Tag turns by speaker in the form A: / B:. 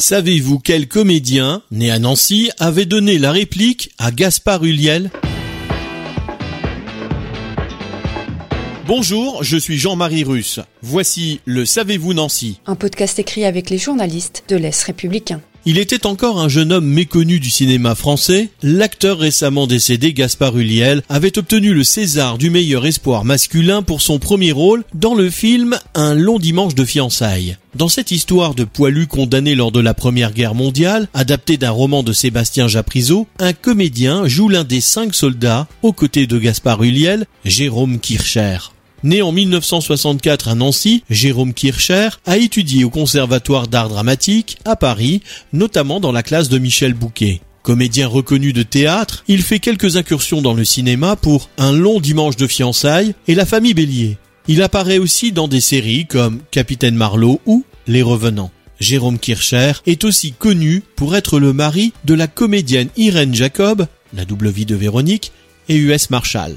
A: Savez-vous quel comédien, né à Nancy, avait donné la réplique à Gaspard Huliel? Bonjour, je suis Jean-Marie Russe. Voici le Savez-vous Nancy?
B: Un podcast écrit avec les journalistes de l'Est républicain.
A: Il était encore un jeune homme méconnu du cinéma français. L'acteur récemment décédé Gaspard Huliel avait obtenu le César du meilleur espoir masculin pour son premier rôle dans le film Un long dimanche de fiançailles. Dans cette histoire de poilu condamné lors de la Première Guerre mondiale, adaptée d'un roman de Sébastien Japrisot, un comédien joue l'un des cinq soldats aux côtés de Gaspard Huliel, Jérôme Kircher. Né en 1964 à Nancy, Jérôme Kircher a étudié au Conservatoire d'art dramatique à Paris, notamment dans la classe de Michel Bouquet. Comédien reconnu de théâtre, il fait quelques incursions dans le cinéma pour Un long dimanche de fiançailles et La famille Bélier. Il apparaît aussi dans des séries comme Capitaine Marlowe ou Les Revenants. Jérôme Kircher est aussi connu pour être le mari de la comédienne Irène Jacob, la double vie de Véronique, et US Marshall.